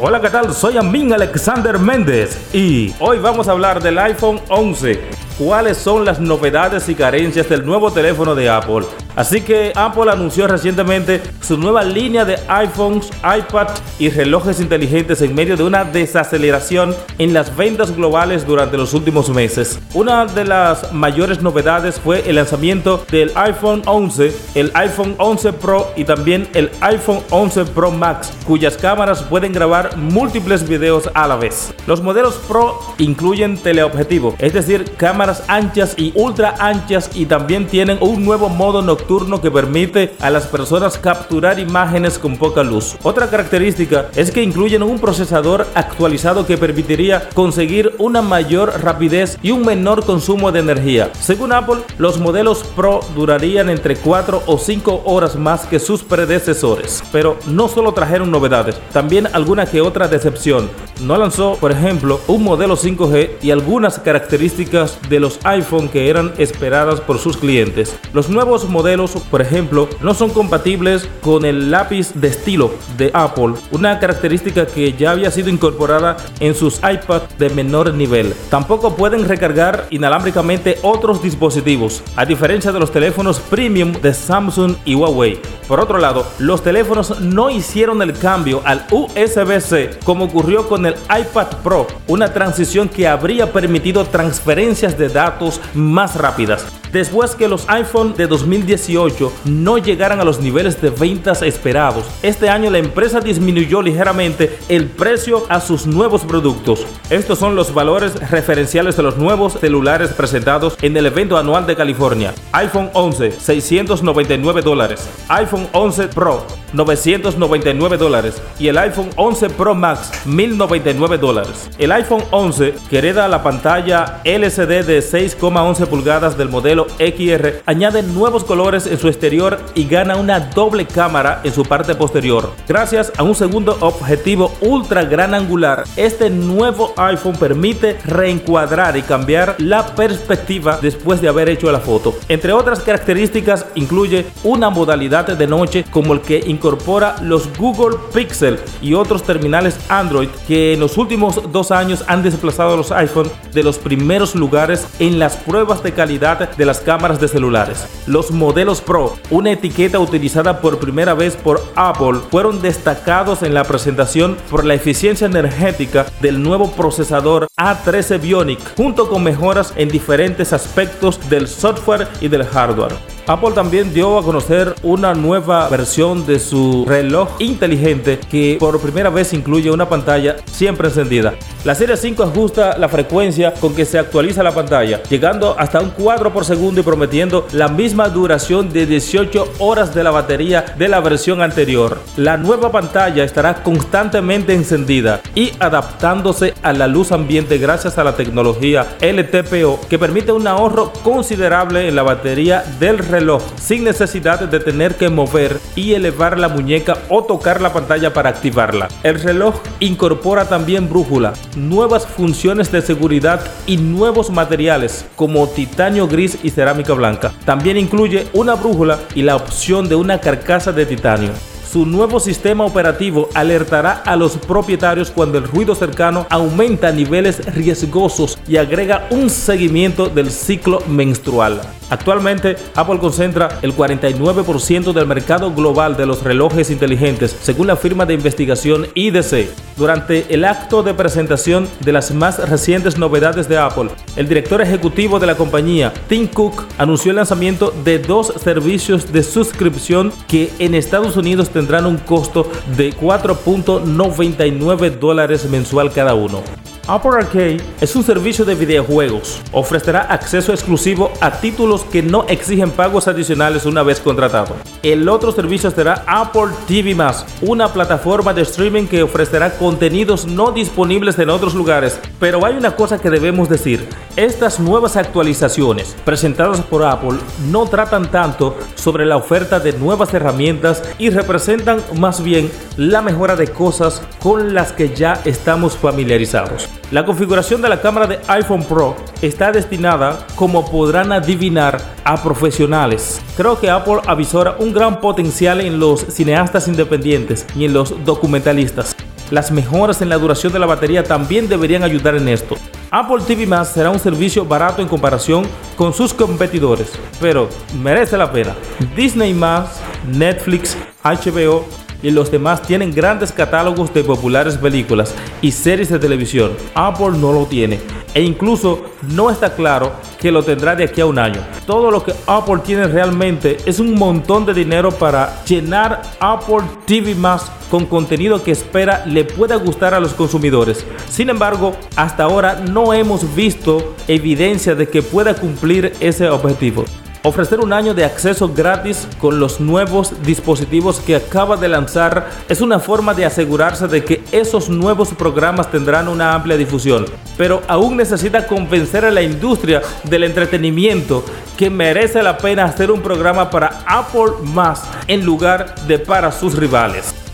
Hola, ¿qué tal? Soy Amin Alexander Méndez y hoy vamos a hablar del iPhone 11. ¿Cuáles son las novedades y carencias del nuevo teléfono de Apple? Así que Apple anunció recientemente su nueva línea de iPhones, iPad y relojes inteligentes en medio de una desaceleración en las ventas globales durante los últimos meses. Una de las mayores novedades fue el lanzamiento del iPhone 11, el iPhone 11 Pro y también el iPhone 11 Pro Max, cuyas cámaras pueden grabar múltiples videos a la vez. Los modelos Pro incluyen teleobjetivo, es decir, cámaras anchas y ultra anchas y también tienen un nuevo modo nocturno que permite a las personas capturar imágenes con poca luz. Otra característica es que incluyen un procesador actualizado que permitiría conseguir una mayor rapidez y un menor consumo de energía. Según Apple, los modelos Pro durarían entre 4 o 5 horas más que sus predecesores. Pero no solo trajeron novedades, también alguna que otra decepción. No lanzó, por ejemplo, un modelo 5G y algunas características de los iPhone que eran esperadas por sus clientes. Los nuevos modelos por ejemplo, no son compatibles con el lápiz de estilo de Apple, una característica que ya había sido incorporada en sus iPad de menor nivel. Tampoco pueden recargar inalámbricamente otros dispositivos, a diferencia de los teléfonos premium de Samsung y Huawei. Por otro lado, los teléfonos no hicieron el cambio al USB-C como ocurrió con el iPad Pro, una transición que habría permitido transferencias de datos más rápidas después que los iPhone de 2018 no llegaran a los niveles de ventas esperados. Este año la empresa disminuyó ligeramente el precio a sus nuevos productos. Estos son los valores referenciales de los nuevos celulares presentados en el evento anual de California. iPhone 11, 699 dólares. iPhone 11 Pro, 999 dólares. Y el iPhone 11 Pro Max, 1099 dólares. El iPhone 11, que hereda la pantalla LCD de 6,11 pulgadas del modelo XR añade nuevos colores en su exterior y gana una doble cámara en su parte posterior. Gracias a un segundo objetivo ultra gran angular, este nuevo iPhone permite reencuadrar y cambiar la perspectiva después de haber hecho la foto. Entre otras características incluye una modalidad de noche como el que incorpora los Google Pixel y otros terminales Android que en los últimos dos años han desplazado a los iPhone de los primeros lugares en las pruebas de calidad de las cámaras de celulares. Los modelos Pro, una etiqueta utilizada por primera vez por Apple, fueron destacados en la presentación por la eficiencia energética del nuevo procesador A13 Bionic, junto con mejoras en diferentes aspectos del software y del hardware. Apple también dio a conocer una nueva versión de su reloj inteligente que por primera vez incluye una pantalla siempre encendida. La serie 5 ajusta la frecuencia con que se actualiza la pantalla, llegando hasta un cuadro por segundo y prometiendo la misma duración de 18 horas de la batería de la versión anterior. La nueva pantalla estará constantemente encendida y adaptándose a la luz ambiente gracias a la tecnología LTPO que permite un ahorro considerable en la batería del reloj sin necesidad de tener que mover y elevar la muñeca o tocar la pantalla para activarla. El reloj incorpora también brújula, nuevas funciones de seguridad y nuevos materiales como titanio gris y cerámica blanca. También incluye una brújula y la opción de una carcasa de titanio. Su nuevo sistema operativo alertará a los propietarios cuando el ruido cercano aumenta a niveles riesgosos y agrega un seguimiento del ciclo menstrual. Actualmente, Apple concentra el 49% del mercado global de los relojes inteligentes, según la firma de investigación IDC. Durante el acto de presentación de las más recientes novedades de Apple, el director ejecutivo de la compañía, Tim Cook, anunció el lanzamiento de dos servicios de suscripción que en Estados Unidos tendrán un costo de 4.99 dólares mensual cada uno. Apple Arcade es un servicio de videojuegos. Ofrecerá acceso exclusivo a títulos que no exigen pagos adicionales una vez contratado. El otro servicio será Apple TV una plataforma de streaming que ofrecerá contenidos no disponibles en otros lugares. Pero hay una cosa que debemos decir. Estas nuevas actualizaciones presentadas por Apple no tratan tanto sobre la oferta de nuevas herramientas y representan más bien la mejora de cosas con las que ya estamos familiarizados. La configuración de la cámara de iPhone Pro está destinada, como podrán adivinar, a profesionales. Creo que Apple avisora un gran potencial en los cineastas independientes y en los documentalistas. Las mejoras en la duración de la batería también deberían ayudar en esto. Apple TV Más será un servicio barato en comparación con sus competidores, pero merece la pena. Disney Más, Netflix, HBO y los demás tienen grandes catálogos de populares películas y series de televisión. Apple no lo tiene e incluso no está claro que lo tendrá de aquí a un año. Todo lo que Apple tiene realmente es un montón de dinero para llenar Apple TV más con contenido que espera le pueda gustar a los consumidores. Sin embargo, hasta ahora no hemos visto evidencia de que pueda cumplir ese objetivo. Ofrecer un año de acceso gratis con los nuevos dispositivos que acaba de lanzar es una forma de asegurarse de que esos nuevos programas tendrán una amplia difusión, pero aún necesita convencer a la industria del entretenimiento que merece la pena hacer un programa para Apple más en lugar de para sus rivales.